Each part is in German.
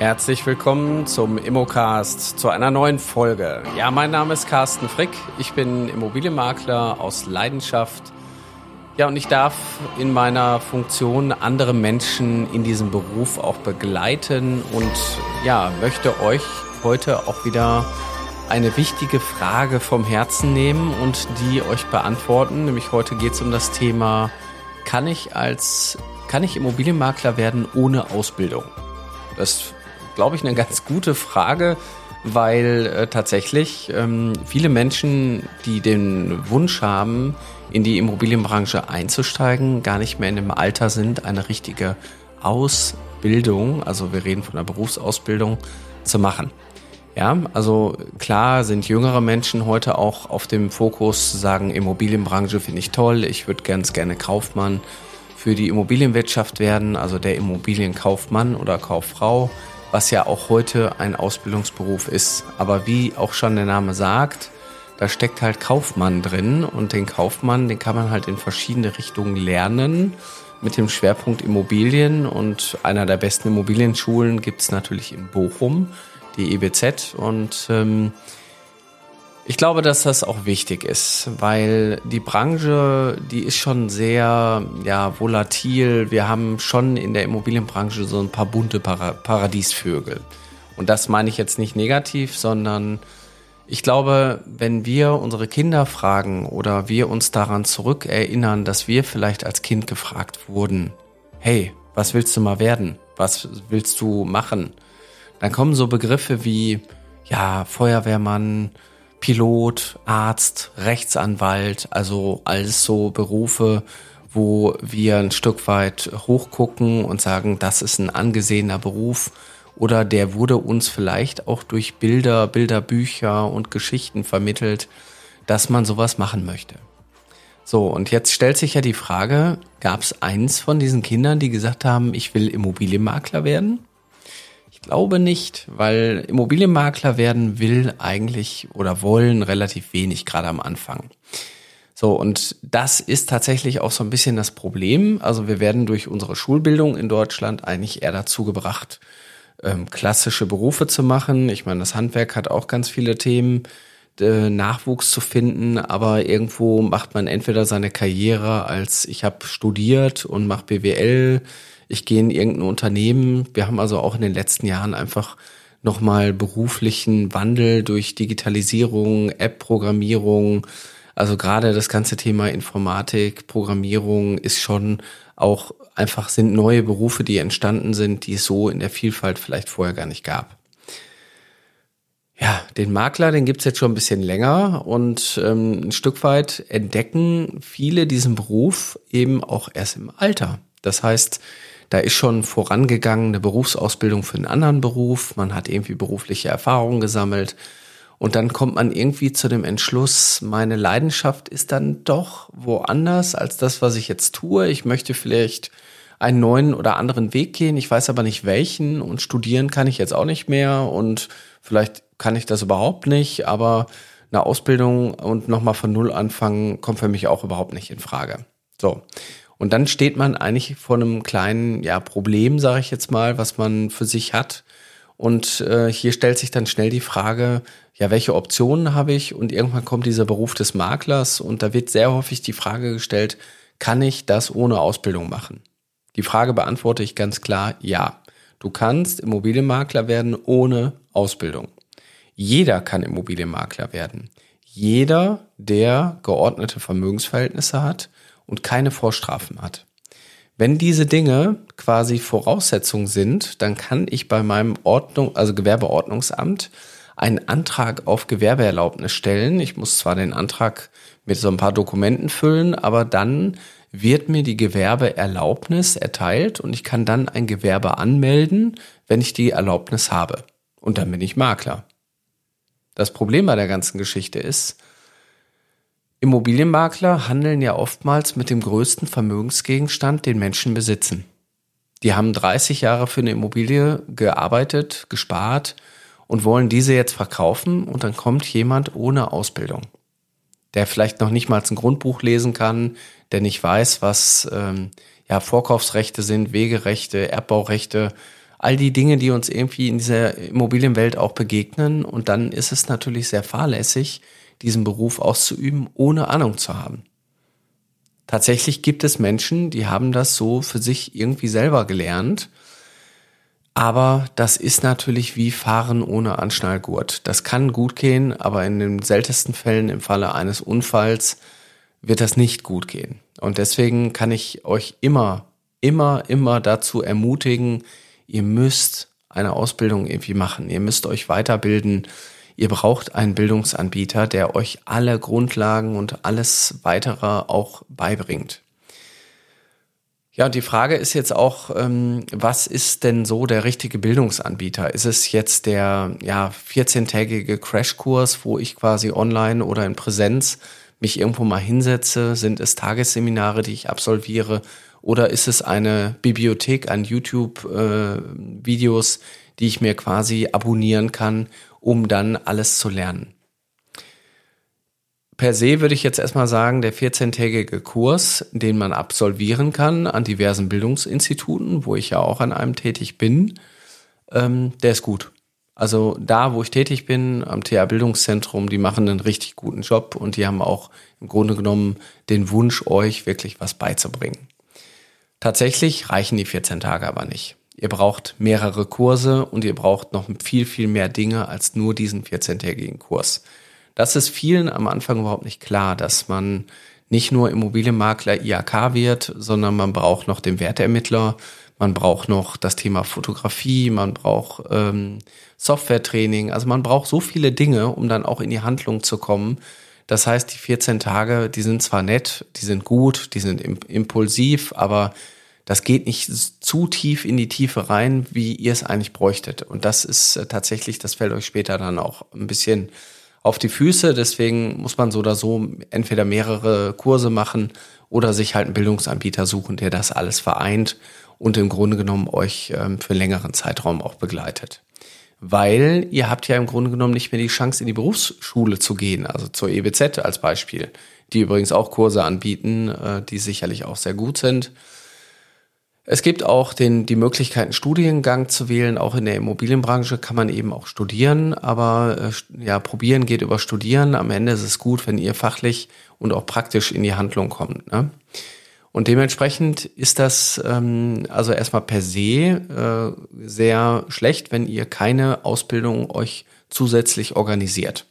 Herzlich willkommen zum Immocast, zu einer neuen Folge. Ja, mein Name ist Carsten Frick. Ich bin Immobilienmakler aus Leidenschaft. Ja, und ich darf in meiner Funktion andere Menschen in diesem Beruf auch begleiten und ja, möchte euch heute auch wieder eine wichtige Frage vom Herzen nehmen und die euch beantworten. Nämlich heute geht es um das Thema, kann ich als, kann ich Immobilienmakler werden ohne Ausbildung? Das glaube ich, eine ganz gute Frage, weil äh, tatsächlich ähm, viele Menschen, die den Wunsch haben, in die Immobilienbranche einzusteigen, gar nicht mehr in dem Alter sind, eine richtige Ausbildung, also wir reden von einer Berufsausbildung, zu machen. Ja, also klar sind jüngere Menschen heute auch auf dem Fokus, sagen Immobilienbranche finde ich toll, ich würde ganz gerne Kaufmann für die Immobilienwirtschaft werden, also der Immobilienkaufmann oder Kauffrau was ja auch heute ein Ausbildungsberuf ist. Aber wie auch schon der Name sagt, da steckt halt Kaufmann drin. Und den Kaufmann, den kann man halt in verschiedene Richtungen lernen. Mit dem Schwerpunkt Immobilien. Und einer der besten Immobilienschulen gibt's natürlich in Bochum, die EBZ und ähm, ich glaube, dass das auch wichtig ist, weil die Branche, die ist schon sehr ja, volatil. Wir haben schon in der Immobilienbranche so ein paar bunte Para Paradiesvögel. Und das meine ich jetzt nicht negativ, sondern ich glaube, wenn wir unsere Kinder fragen oder wir uns daran zurückerinnern, dass wir vielleicht als Kind gefragt wurden, hey, was willst du mal werden? Was willst du machen? Dann kommen so Begriffe wie, ja, Feuerwehrmann, Pilot, Arzt, Rechtsanwalt, also alles so Berufe, wo wir ein Stück weit hochgucken und sagen, das ist ein angesehener Beruf oder der wurde uns vielleicht auch durch Bilder, Bilderbücher und Geschichten vermittelt, dass man sowas machen möchte. So, und jetzt stellt sich ja die Frage, gab es eins von diesen Kindern, die gesagt haben, ich will Immobilienmakler werden? Glaube nicht, weil Immobilienmakler werden will eigentlich oder wollen relativ wenig, gerade am Anfang. So, und das ist tatsächlich auch so ein bisschen das Problem. Also wir werden durch unsere Schulbildung in Deutschland eigentlich eher dazu gebracht, ähm, klassische Berufe zu machen. Ich meine, das Handwerk hat auch ganz viele Themen, äh, Nachwuchs zu finden, aber irgendwo macht man entweder seine Karriere als ich habe studiert und mache BWL, ich gehe in irgendein Unternehmen. Wir haben also auch in den letzten Jahren einfach nochmal beruflichen Wandel durch Digitalisierung, App-Programmierung. Also gerade das ganze Thema Informatik, Programmierung ist schon auch einfach sind neue Berufe, die entstanden sind, die es so in der Vielfalt vielleicht vorher gar nicht gab. Ja, den Makler, den gibt's jetzt schon ein bisschen länger und ähm, ein Stück weit entdecken viele diesen Beruf eben auch erst im Alter. Das heißt, da ist schon vorangegangen eine Berufsausbildung für einen anderen Beruf. Man hat irgendwie berufliche Erfahrungen gesammelt. Und dann kommt man irgendwie zu dem Entschluss, meine Leidenschaft ist dann doch woanders als das, was ich jetzt tue. Ich möchte vielleicht einen neuen oder anderen Weg gehen. Ich weiß aber nicht welchen und studieren kann ich jetzt auch nicht mehr und vielleicht kann ich das überhaupt nicht, aber eine Ausbildung und nochmal von Null anfangen kommt für mich auch überhaupt nicht in Frage. So. Und dann steht man eigentlich vor einem kleinen ja, Problem, sage ich jetzt mal, was man für sich hat. Und äh, hier stellt sich dann schnell die Frage, ja, welche Optionen habe ich? Und irgendwann kommt dieser Beruf des Maklers und da wird sehr häufig die Frage gestellt, kann ich das ohne Ausbildung machen? Die Frage beantworte ich ganz klar, ja. Du kannst Immobilienmakler werden ohne Ausbildung. Jeder kann Immobilienmakler werden. Jeder, der geordnete Vermögensverhältnisse hat und keine Vorstrafen hat. Wenn diese Dinge quasi Voraussetzungen sind, dann kann ich bei meinem Ordnung, also Gewerbeordnungsamt einen Antrag auf Gewerbeerlaubnis stellen. Ich muss zwar den Antrag mit so ein paar Dokumenten füllen, aber dann wird mir die Gewerbeerlaubnis erteilt und ich kann dann ein Gewerbe anmelden, wenn ich die Erlaubnis habe. Und dann bin ich Makler. Das Problem bei der ganzen Geschichte ist, Immobilienmakler handeln ja oftmals mit dem größten Vermögensgegenstand, den Menschen besitzen. Die haben 30 Jahre für eine Immobilie gearbeitet, gespart und wollen diese jetzt verkaufen und dann kommt jemand ohne Ausbildung, der vielleicht noch nicht mal ein Grundbuch lesen kann, der nicht weiß, was ähm, ja Vorkaufsrechte sind, Wegerechte, Erbbaurechte, all die Dinge, die uns irgendwie in dieser Immobilienwelt auch begegnen. Und dann ist es natürlich sehr fahrlässig, diesen Beruf auszuüben, ohne Ahnung zu haben. Tatsächlich gibt es Menschen, die haben das so für sich irgendwie selber gelernt. Aber das ist natürlich wie Fahren ohne Anschnallgurt. Das kann gut gehen, aber in den seltensten Fällen im Falle eines Unfalls wird das nicht gut gehen. Und deswegen kann ich euch immer, immer, immer dazu ermutigen, ihr müsst eine Ausbildung irgendwie machen. Ihr müsst euch weiterbilden. Ihr braucht einen Bildungsanbieter, der euch alle Grundlagen und alles weitere auch beibringt. Ja, und die Frage ist jetzt auch, ähm, was ist denn so der richtige Bildungsanbieter? Ist es jetzt der ja, 14-tägige Crashkurs, wo ich quasi online oder in Präsenz mich irgendwo mal hinsetze? Sind es Tagesseminare, die ich absolviere? Oder ist es eine Bibliothek an YouTube-Videos, äh, die ich mir quasi abonnieren kann, um dann alles zu lernen? Per se würde ich jetzt erstmal sagen, der 14-tägige Kurs, den man absolvieren kann an diversen Bildungsinstituten, wo ich ja auch an einem tätig bin, ähm, der ist gut. Also da, wo ich tätig bin, am TA Bildungszentrum, die machen einen richtig guten Job und die haben auch im Grunde genommen den Wunsch, euch wirklich was beizubringen. Tatsächlich reichen die 14 Tage aber nicht. Ihr braucht mehrere Kurse und ihr braucht noch viel, viel mehr Dinge als nur diesen 14-tägigen Kurs. Das ist vielen am Anfang überhaupt nicht klar, dass man nicht nur Immobilienmakler IAK wird, sondern man braucht noch den Wertermittler, man braucht noch das Thema Fotografie, man braucht ähm, Softwaretraining, also man braucht so viele Dinge, um dann auch in die Handlung zu kommen. Das heißt, die 14 Tage, die sind zwar nett, die sind gut, die sind impulsiv, aber das geht nicht zu tief in die Tiefe rein, wie ihr es eigentlich bräuchtet. Und das ist äh, tatsächlich, das fällt euch später dann auch ein bisschen auf die Füße. Deswegen muss man so oder so entweder mehrere Kurse machen oder sich halt einen Bildungsanbieter suchen, der das alles vereint und im Grunde genommen euch ähm, für längeren Zeitraum auch begleitet. Weil ihr habt ja im Grunde genommen nicht mehr die Chance, in die Berufsschule zu gehen, also zur EBZ als Beispiel, die übrigens auch Kurse anbieten, äh, die sicherlich auch sehr gut sind. Es gibt auch den, die Möglichkeit, einen Studiengang zu wählen. Auch in der Immobilienbranche kann man eben auch studieren. Aber äh, ja, probieren geht über studieren. Am Ende ist es gut, wenn ihr fachlich und auch praktisch in die Handlung kommt. Ne? Und dementsprechend ist das ähm, also erstmal per se äh, sehr schlecht, wenn ihr keine Ausbildung euch zusätzlich organisiert.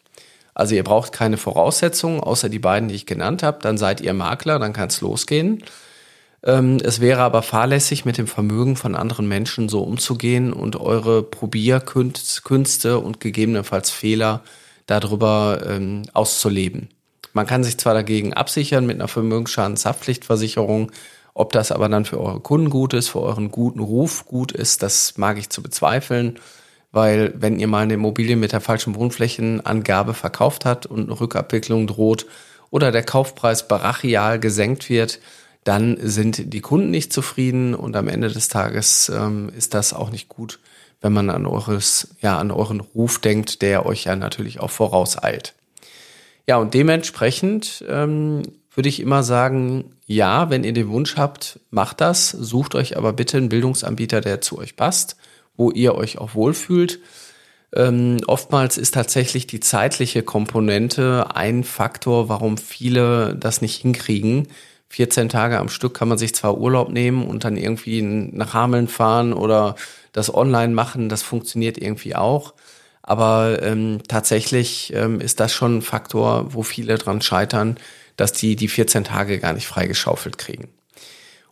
Also ihr braucht keine Voraussetzungen, außer die beiden, die ich genannt habe. Dann seid ihr Makler, dann kann es losgehen. Ähm, es wäre aber fahrlässig, mit dem Vermögen von anderen Menschen so umzugehen und eure Probierkünste und gegebenenfalls Fehler darüber ähm, auszuleben. Man kann sich zwar dagegen absichern mit einer Vermögensschadenshaftpflichtversicherung, ob das aber dann für eure Kunden gut ist, für euren guten Ruf gut ist, das mag ich zu bezweifeln, weil wenn ihr mal eine Immobilie mit der falschen Wohnflächenangabe verkauft habt und eine Rückabwicklung droht oder der Kaufpreis brachial gesenkt wird, dann sind die Kunden nicht zufrieden und am Ende des Tages ähm, ist das auch nicht gut, wenn man an eures, ja, an euren Ruf denkt, der euch ja natürlich auch vorauseilt. Ja, und dementsprechend ähm, würde ich immer sagen, ja, wenn ihr den Wunsch habt, macht das, sucht euch aber bitte einen Bildungsanbieter, der zu euch passt, wo ihr euch auch wohlfühlt. Ähm, oftmals ist tatsächlich die zeitliche Komponente ein Faktor, warum viele das nicht hinkriegen, 14 Tage am Stück kann man sich zwar Urlaub nehmen und dann irgendwie nach Hameln fahren oder das online machen, das funktioniert irgendwie auch. Aber ähm, tatsächlich ähm, ist das schon ein Faktor, wo viele dran scheitern, dass die die 14 Tage gar nicht freigeschaufelt kriegen.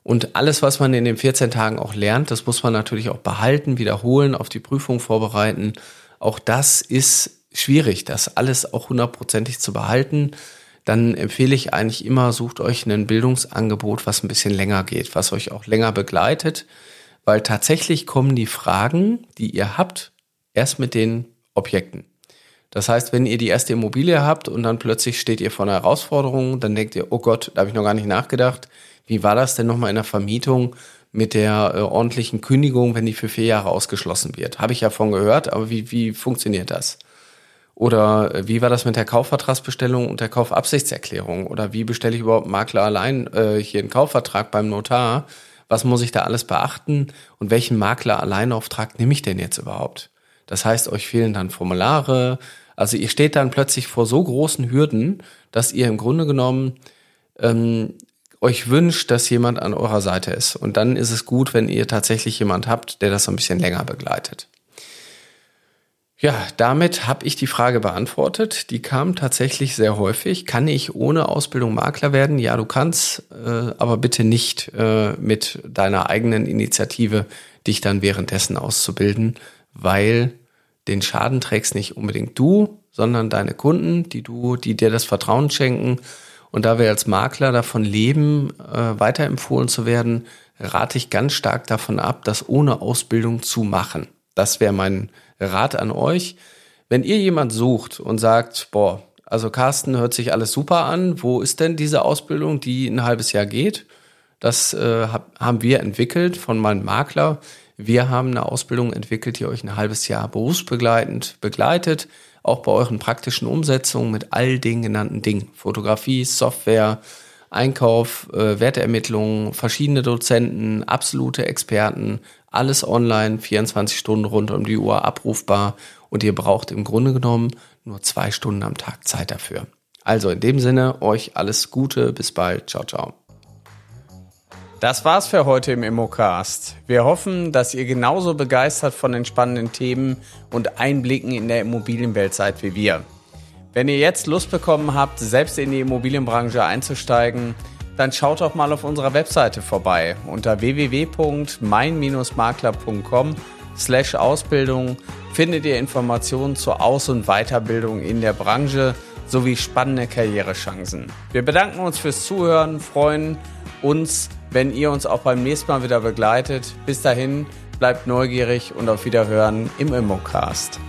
Und alles, was man in den 14 Tagen auch lernt, das muss man natürlich auch behalten, wiederholen, auf die Prüfung vorbereiten. Auch das ist schwierig, das alles auch hundertprozentig zu behalten dann empfehle ich eigentlich immer, sucht euch ein Bildungsangebot, was ein bisschen länger geht, was euch auch länger begleitet, weil tatsächlich kommen die Fragen, die ihr habt, erst mit den Objekten. Das heißt, wenn ihr die erste Immobilie habt und dann plötzlich steht ihr vor einer Herausforderung, dann denkt ihr, oh Gott, da habe ich noch gar nicht nachgedacht. Wie war das denn nochmal in der Vermietung mit der äh, ordentlichen Kündigung, wenn die für vier Jahre ausgeschlossen wird? Habe ich ja von gehört, aber wie, wie funktioniert das? Oder äh, wie war das mit der Kaufvertragsbestellung und der Kaufabsichtserklärung? Oder wie bestelle ich überhaupt Makler allein äh, hier einen Kaufvertrag beim Notar? Was muss ich da alles beachten? Und welchen Makler Alleinauftrag nehme ich denn jetzt überhaupt? Das heißt, euch fehlen dann Formulare. Also ihr steht dann plötzlich vor so großen Hürden, dass ihr im Grunde genommen ähm, euch wünscht, dass jemand an eurer Seite ist. Und dann ist es gut, wenn ihr tatsächlich jemand habt, der das so ein bisschen länger begleitet. Ja, damit habe ich die Frage beantwortet. Die kam tatsächlich sehr häufig. Kann ich ohne Ausbildung Makler werden? Ja, du kannst, äh, aber bitte nicht äh, mit deiner eigenen Initiative dich dann währenddessen auszubilden, weil den Schaden trägst nicht unbedingt du, sondern deine Kunden, die du, die dir das Vertrauen schenken. Und da wir als Makler davon leben, äh, weiterempfohlen zu werden, rate ich ganz stark davon ab, das ohne Ausbildung zu machen. Das wäre mein Rat an euch. Wenn ihr jemand sucht und sagt, boah, also Carsten hört sich alles super an, wo ist denn diese Ausbildung, die ein halbes Jahr geht? Das äh, hab, haben wir entwickelt von meinem Makler. Wir haben eine Ausbildung entwickelt, die euch ein halbes Jahr berufsbegleitend begleitet, auch bei euren praktischen Umsetzungen mit all den genannten Dingen. Fotografie, Software, Einkauf, äh, Werteermittlungen, verschiedene Dozenten, absolute Experten, alles online, 24 Stunden rund um die Uhr abrufbar und ihr braucht im Grunde genommen nur zwei Stunden am Tag Zeit dafür. Also in dem Sinne, euch alles Gute, bis bald, ciao, ciao. Das war's für heute im Immocast. Wir hoffen, dass ihr genauso begeistert von den spannenden Themen und Einblicken in der Immobilienwelt seid wie wir. Wenn ihr jetzt Lust bekommen habt, selbst in die Immobilienbranche einzusteigen, dann schaut doch mal auf unserer Webseite vorbei unter www.mein-makler.com slash Ausbildung findet ihr Informationen zur Aus- und Weiterbildung in der Branche sowie spannende Karrierechancen. Wir bedanken uns fürs Zuhören, freuen uns, wenn ihr uns auch beim nächsten Mal wieder begleitet. Bis dahin, bleibt neugierig und auf Wiederhören im Immocast.